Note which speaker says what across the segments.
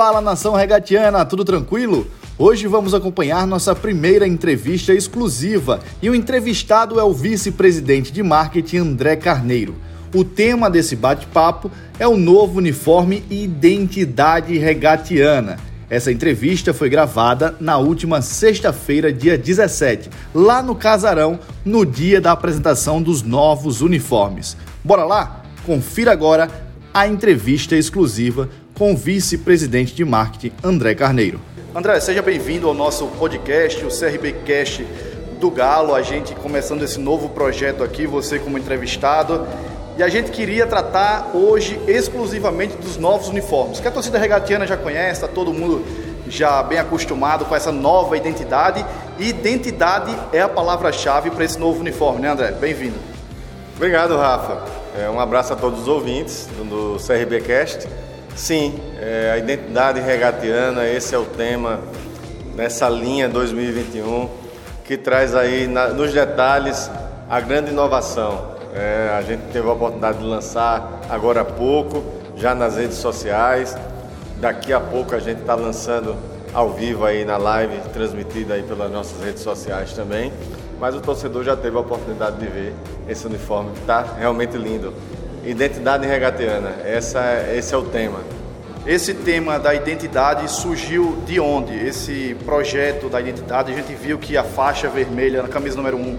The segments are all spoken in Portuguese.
Speaker 1: Fala nação regatiana, tudo tranquilo? Hoje vamos acompanhar nossa primeira entrevista exclusiva e o entrevistado é o vice-presidente de marketing André Carneiro. O tema desse bate-papo é o novo uniforme identidade regatiana. Essa entrevista foi gravada na última sexta-feira, dia 17, lá no Casarão, no dia da apresentação dos novos uniformes. Bora lá? Confira agora a entrevista exclusiva com o vice-presidente de marketing André Carneiro. André, seja bem-vindo ao nosso podcast, o CRB Cast do Galo. A gente começando esse novo projeto aqui, você como entrevistado. E a gente queria tratar hoje exclusivamente dos novos uniformes, que a torcida regatiana já conhece, está todo mundo já bem acostumado com essa nova identidade. E identidade é a palavra-chave para esse novo uniforme, né, André? Bem-vindo.
Speaker 2: Obrigado, Rafa. É, um abraço a todos os ouvintes do, do CRB Cast. Sim, é, a identidade regatiana, esse é o tema nessa linha 2021 que traz aí na, nos detalhes a grande inovação. É, a gente teve a oportunidade de lançar agora há pouco, já nas redes sociais. Daqui a pouco a gente está lançando ao vivo aí na live, transmitida aí pelas nossas redes sociais também. Mas o torcedor já teve a oportunidade de ver esse uniforme que está realmente lindo. Identidade regateana, essa, esse é o tema.
Speaker 1: Esse tema da identidade surgiu de onde? Esse projeto da identidade, a gente viu que a faixa vermelha na camisa número 1 um,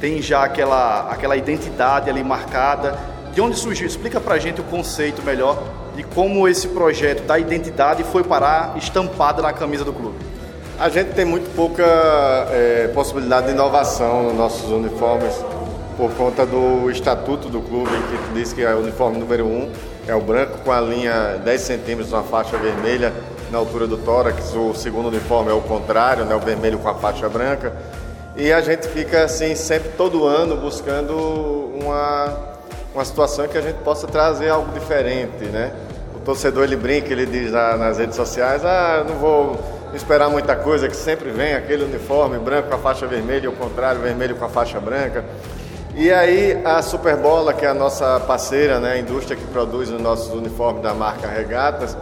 Speaker 1: tem já aquela, aquela identidade ali marcada. De onde surgiu? Explica pra gente o conceito melhor de como esse projeto da identidade foi parar estampada na camisa do clube.
Speaker 2: A gente tem muito pouca é, possibilidade de inovação nos nossos uniformes por conta do estatuto do clube, que diz que é o uniforme número 1 um, é o branco com a linha 10 centímetros, uma faixa vermelha na altura do tórax. O segundo uniforme é o contrário, né, o vermelho com a faixa branca. E a gente fica assim sempre todo ano buscando uma, uma situação que a gente possa trazer algo diferente, né? O torcedor ele brinca, ele diz nas redes sociais, ah, não vou esperar muita coisa, que sempre vem aquele uniforme branco com a faixa vermelha e o contrário, vermelho com a faixa branca. E aí a Superbola, que é a nossa parceira, né, a indústria que produz os nossos uniformes da marca Regatas,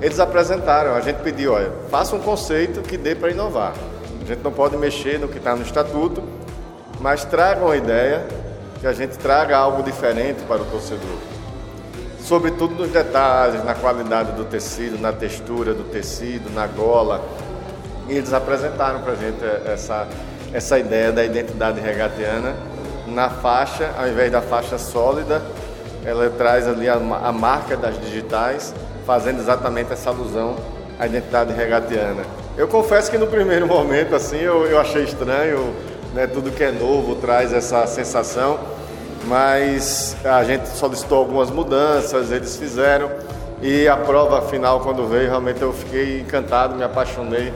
Speaker 2: eles apresentaram, a gente pediu, olha, faça um conceito que dê para inovar. A gente não pode mexer no que está no estatuto, mas traga uma ideia, que a gente traga algo diferente para o torcedor. Sobretudo nos detalhes, na qualidade do tecido, na textura do tecido, na gola. E eles apresentaram para a gente essa, essa ideia da identidade regatiana na faixa, ao invés da faixa sólida, ela traz ali a, a marca das digitais, fazendo exatamente essa alusão à identidade regatiana. Eu confesso que no primeiro momento assim eu, eu achei estranho, né, tudo que é novo traz essa sensação, mas a gente solicitou algumas mudanças, eles fizeram e a prova final quando veio realmente eu fiquei encantado, me apaixonei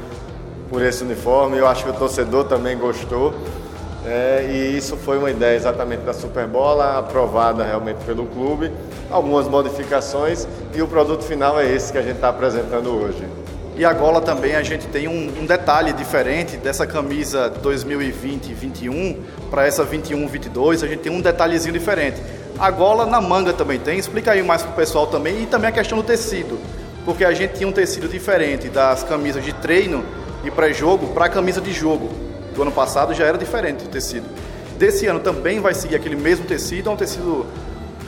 Speaker 2: por esse uniforme. Eu acho que o torcedor também gostou. É, e isso foi uma ideia exatamente da Superbola, aprovada realmente pelo clube, algumas modificações e o produto final é esse que a gente está apresentando hoje.
Speaker 1: E a gola também a gente tem um, um detalhe diferente dessa camisa 2020-21 para essa 21-22, a gente tem um detalhezinho diferente. A gola na manga também tem, explica aí mais para o pessoal também e também a questão do tecido, porque a gente tinha um tecido diferente das camisas de treino e pré-jogo para a camisa de jogo do ano passado já era diferente o tecido. Desse ano também vai seguir aquele mesmo tecido ou é um tecido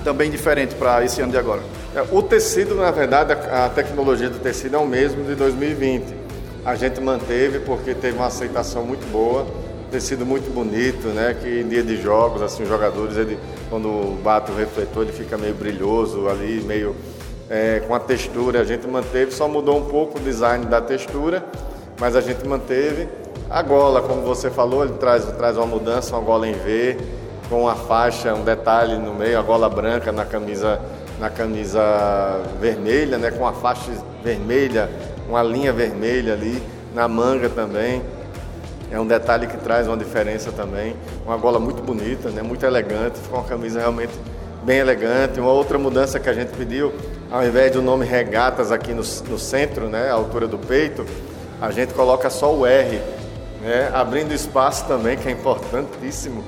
Speaker 1: também diferente para esse ano de agora?
Speaker 2: É, o tecido, na verdade, a tecnologia do tecido é o mesmo de 2020. A gente manteve porque teve uma aceitação muito boa, tecido muito bonito, né? Que em dia de jogos, assim, os jogadores, ele, quando bate o refletor, ele fica meio brilhoso ali, meio é, com a textura. A gente manteve, só mudou um pouco o design da textura, mas a gente manteve. A gola, como você falou, ele traz, traz uma mudança, uma gola em V, com a faixa, um detalhe no meio, a gola branca na camisa, na camisa vermelha, né, com a faixa vermelha, uma linha vermelha ali, na manga também. É um detalhe que traz uma diferença também. Uma gola muito bonita, né, muito elegante, ficou uma camisa realmente bem elegante. Uma outra mudança que a gente pediu, ao invés do nome regatas aqui no, no centro, né, a altura do peito, a gente coloca só o R né? abrindo espaço também, que é importantíssimo,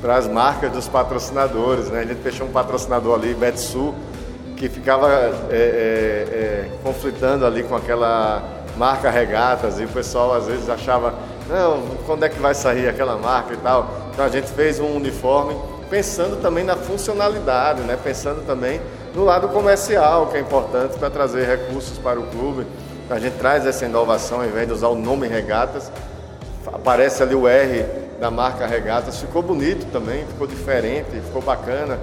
Speaker 2: para as marcas dos patrocinadores. Né? A gente fechou um patrocinador ali, Betsul, que ficava é, é, é, conflitando ali com aquela marca regatas e o pessoal às vezes achava, não, quando é que vai sair aquela marca e tal. Então a gente fez um uniforme pensando também na funcionalidade, né? pensando também no lado comercial, que é importante para trazer recursos para o clube. A gente traz essa inovação, ao invés de usar o nome Regatas, aparece ali o R da marca Regatas, ficou bonito também, ficou diferente, ficou bacana.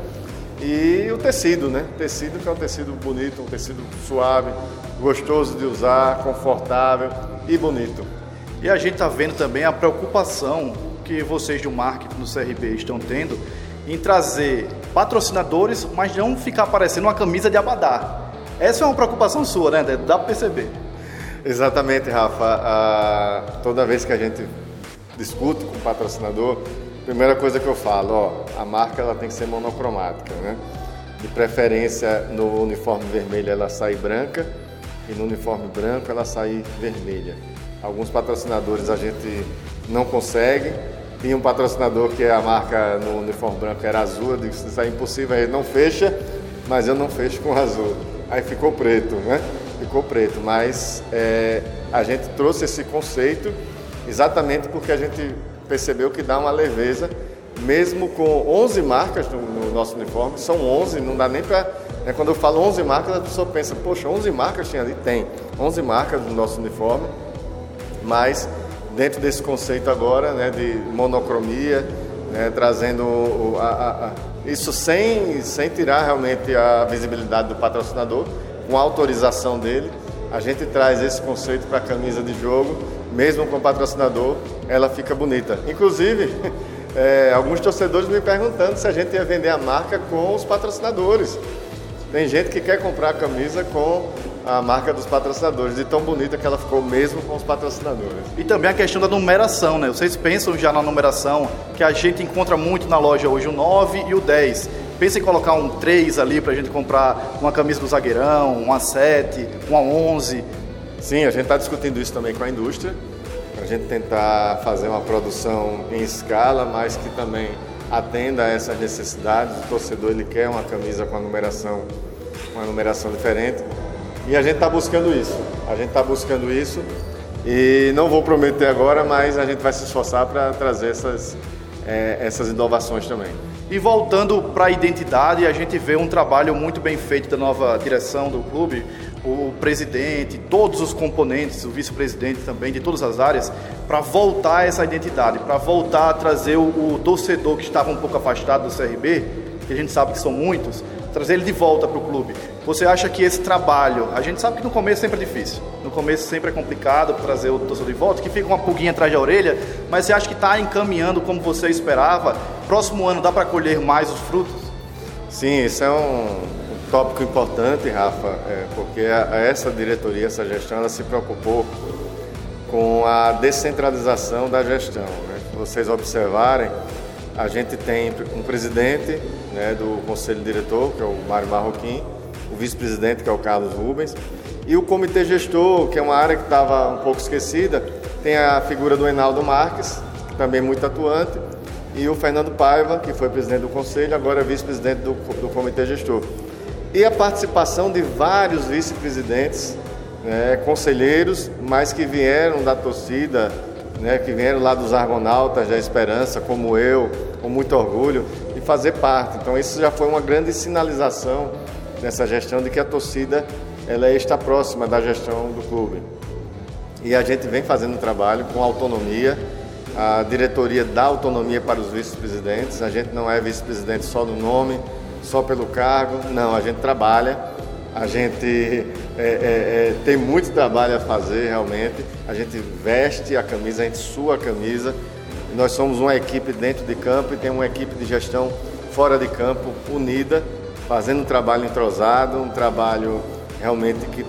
Speaker 2: E o tecido, né? O tecido que é um tecido bonito, um tecido suave, gostoso de usar, confortável e bonito.
Speaker 1: E a gente está vendo também a preocupação que vocês do marketing do CRB estão tendo em trazer patrocinadores, mas não ficar parecendo uma camisa de abadá. Essa é uma preocupação sua, né? Dá para perceber.
Speaker 2: Exatamente, Rafa. Ah, toda vez que a gente discute com o patrocinador, primeira coisa que eu falo, ó, a marca ela tem que ser monocromática, né? De preferência no uniforme vermelho ela sai branca e no uniforme branco ela sai vermelha. Alguns patrocinadores a gente não consegue. Tinha um patrocinador que a marca no uniforme branco era azul, eu disse, isso é impossível, ele não fecha, mas eu não fecho com azul. Aí ficou preto, né? Ficou preto, mas é, a gente trouxe esse conceito exatamente porque a gente percebeu que dá uma leveza, mesmo com 11 marcas no, no nosso uniforme, são 11, não dá nem para. Né, quando eu falo 11 marcas, a pessoa pensa, poxa, 11 marcas tinha ali? Tem, 11 marcas no nosso uniforme, mas dentro desse conceito agora né, de monocromia, né, trazendo a, a, a, isso sem, sem tirar realmente a visibilidade do patrocinador, com autorização dele, a gente traz esse conceito para a camisa de jogo mesmo com patrocinador, ela fica bonita. Inclusive, é, alguns torcedores me perguntando se a gente ia vender a marca com os patrocinadores. Tem gente que quer comprar a camisa com a marca dos patrocinadores, de tão bonita que ela ficou mesmo com os patrocinadores.
Speaker 1: E também a questão da numeração, né? Vocês pensam já na numeração, que a gente encontra muito na loja hoje, o 9 e o 10. Pensa em colocar um 3 ali para a gente comprar uma camisa do zagueirão, uma 7, uma 11.
Speaker 2: Sim, a gente está discutindo isso também com a indústria, para a gente tentar fazer uma produção em escala, mas que também atenda a essas necessidades. O torcedor ele quer uma camisa com a numeração, uma numeração diferente. E a gente está buscando isso. A gente está buscando isso e não vou prometer agora, mas a gente vai se esforçar para trazer essas, é, essas inovações também.
Speaker 1: E voltando para a identidade, a gente vê um trabalho muito bem feito da nova direção do clube, o presidente, todos os componentes, o vice-presidente também, de todas as áreas, para voltar essa identidade, para voltar a trazer o, o, torcedor que estava um pouco afastado do CRB, que a gente sabe que são muitos, trazer ele de volta para o clube. Você acha que esse trabalho, a gente sabe que no começo sempre é difícil, no começo sempre é complicado trazer o torcedor de volta, que fica uma pulguinha atrás da orelha, mas você acha que está encaminhando como você esperava? Próximo ano dá para colher mais os frutos?
Speaker 2: Sim, isso é um, tópico importante, Rafa, é, porque essa diretoria, essa gestão, ela se preocupou com a descentralização da gestão. Né? Vocês observarem, a gente tem um presidente né, do conselho diretor, que é o Mário Marroquim, o vice-presidente, que é o Carlos Rubens, e o comitê gestor, que é uma área que estava um pouco esquecida, tem a figura do Enaldo Marques, que também muito atuante, e o Fernando Paiva, que foi presidente do conselho, agora é vice-presidente do, do comitê gestor e a participação de vários vice-presidentes, né, conselheiros, mas que vieram da torcida, né, que vieram lá dos Argonautas da Esperança, como eu, com muito orgulho, e fazer parte. Então isso já foi uma grande sinalização nessa gestão de que a torcida ela está próxima da gestão do clube. E a gente vem fazendo trabalho com autonomia, a diretoria dá autonomia para os vice-presidentes, a gente não é vice-presidente só no nome, só pelo cargo. Não, a gente trabalha, a gente é, é, é, tem muito trabalho a fazer realmente. A gente veste a camisa, a gente sua a camisa. Nós somos uma equipe dentro de campo e tem uma equipe de gestão fora de campo unida, fazendo um trabalho entrosado, um trabalho realmente que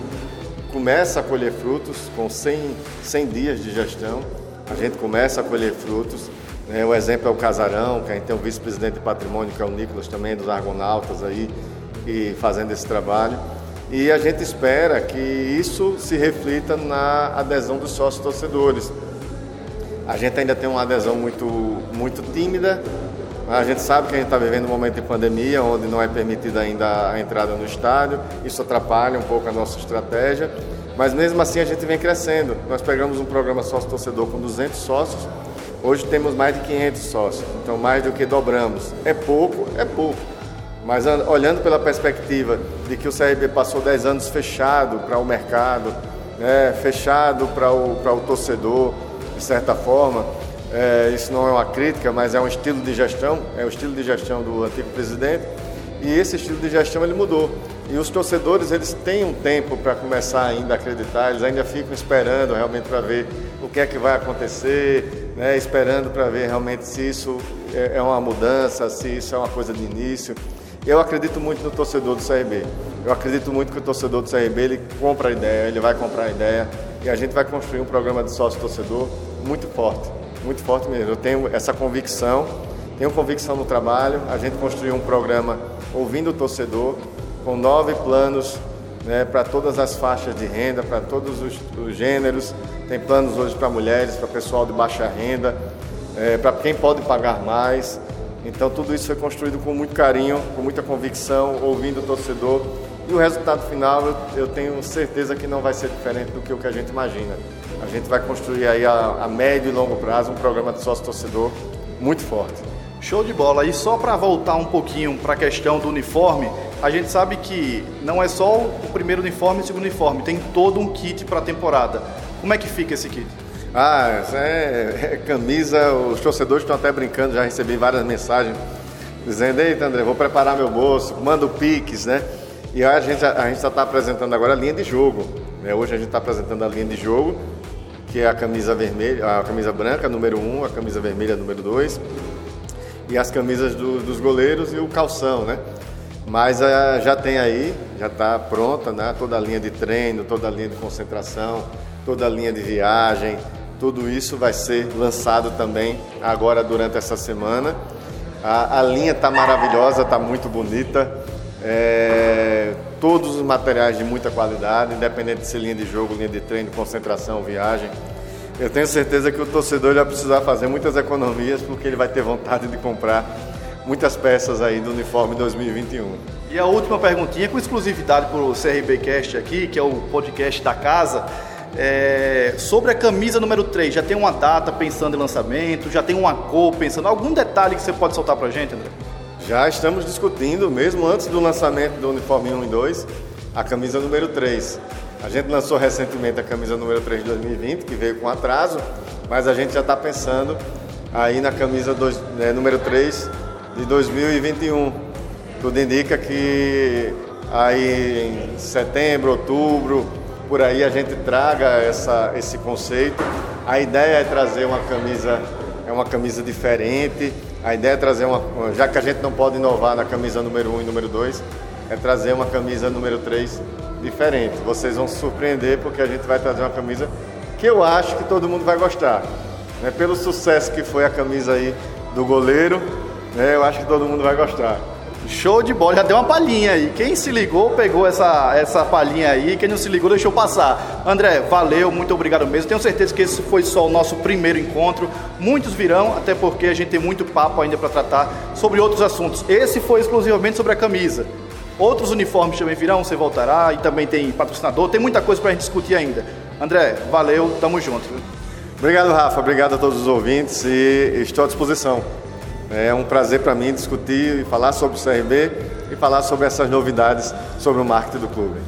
Speaker 2: começa a colher frutos com 100, 100 dias de gestão. A gente começa a colher frutos o exemplo é o Casarão, que a gente tem o vice-presidente de patrimônio, que é o Nicolas também, dos Argonautas aí, e fazendo esse trabalho. E a gente espera que isso se reflita na adesão dos sócios torcedores. A gente ainda tem uma adesão muito, muito tímida, A gente sabe que a gente está vivendo um momento de pandemia, onde não é permitida ainda a entrada no estádio, isso atrapalha um pouco a nossa estratégia, mas mesmo assim a gente vem crescendo. Nós pegamos um programa sócio-torcedor com 200 sócios, hoje temos mais de 500 sócios, então mais do que dobramos. É pouco, é pouco. Mas olhando pela perspectiva de que o CRB passou 10 anos fechado para o mercado, né, fechado para o, o torcedor, de certa forma, é, isso não é uma crítica, mas é um estilo de gestão, é o estilo de gestão do antigo presidente. E esse estilo de gestão ele mudou. E os torcedores eles têm um tempo para começar ainda a acreditar, eles ainda ficam esperando realmente para ver o que é que vai acontecer, né, esperando para ver realmente se isso é, é uma mudança, se isso é uma coisa de início. Eu acredito muito no torcedor do CRB. Eu acredito muito que o torcedor do CRB ele compra a ideia, ele vai comprar a ideia e a gente vai construir um programa de sócio torcedor muito forte muito forte mesmo. Eu tenho essa convicção, tenho convicção no trabalho. A gente construiu um programa ouvindo o torcedor, com nove planos né, para todas as faixas de renda, para todos os, os, gêneros. Tem planos hoje para mulheres, para pessoal de baixa renda, é, para quem pode pagar mais. Então tudo isso foi construído com muito carinho, com muita convicção, ouvindo o torcedor. E o resultado final eu tenho certeza que não vai ser diferente do que o que a gente imagina. A gente vai construir aí a, a médio e longo prazo um programa de sócio-torcedor muito forte.
Speaker 1: Show de bola. E só para voltar um pouquinho para a questão do uniforme, a gente sabe que não é só o primeiro uniforme e o segundo uniforme, tem todo um kit para a temporada. Como é que fica esse kit?
Speaker 2: Ah, é, é camisa, os torcedores estão até brincando, já recebi várias mensagens dizendo, eita André, vou preparar meu bolso, manda o Pix, né? E a gente, a gente está apresentando agora a linha de jogo. Né? Hoje a gente está apresentando a linha de jogo que é a camisa vermelha, a camisa branca, número 1, um, a camisa vermelha, número 2, e as camisas do, dos goleiros e o calção, né? Mas uh, já tem aí, já está pronta, né? Toda a linha de treino, toda a linha de concentração, toda a linha de viagem, tudo isso vai ser lançado também agora durante essa semana. A, a linha está maravilhosa, está muito bonita. É, todos os materiais de muita qualidade, independente de ser linha de jogo, linha de treino, concentração, viagem. Eu tenho certeza que o torcedor vai precisar fazer muitas economias porque ele vai ter vontade de comprar muitas peças aí do uniforme 2021.
Speaker 1: E a última perguntinha com exclusividade para o CRB Cast aqui, que é o podcast da casa. É, sobre a camisa número 3, já tem uma data pensando em lançamento? Já tem uma cor pensando? Algum detalhe que você pode soltar para a gente, André?
Speaker 2: Já estamos discutindo, mesmo antes do lançamento do uniforme 1 e 2, a camisa número 3. A gente lançou recentemente a camisa número 3 de 2020, que veio com atraso, mas a gente já está pensando aí na camisa dois, né, número 3 de 2021. Tudo indica que aí em setembro, outubro, por aí a gente traga essa, esse conceito. A ideia é trazer uma camisa, é uma camisa diferente, a ideia é trazer uma, já que a gente não pode inovar na camisa número 1 e número 2, é trazer uma camisa número 3 diferente. Vocês vão se surpreender porque a gente vai trazer uma camisa que eu acho que todo mundo vai gostar. Né? Pelo sucesso que foi a camisa aí do goleiro, né? eu acho que todo mundo vai gostar.
Speaker 1: Show de bola, já deu uma palhinha aí. Quem se ligou, pegou essa, essa palhinha aí. Quem não se ligou, deixou passar. André, valeu, muito obrigado mesmo. Tenho certeza que esse foi só o nosso primeiro encontro. Muitos virão, até porque a gente tem muito papo ainda para tratar sobre outros assuntos. Esse foi exclusivamente sobre a camisa. Outros uniformes também virão, você voltará e também tem patrocinador. Tem muita coisa para a gente discutir ainda. André, valeu, tamo junto.
Speaker 2: Obrigado, Rafa. Obrigado a todos os ouvintes e estou à disposição. É um prazer para mim discutir e falar sobre o CRB e falar sobre essas novidades sobre o marketing do clube.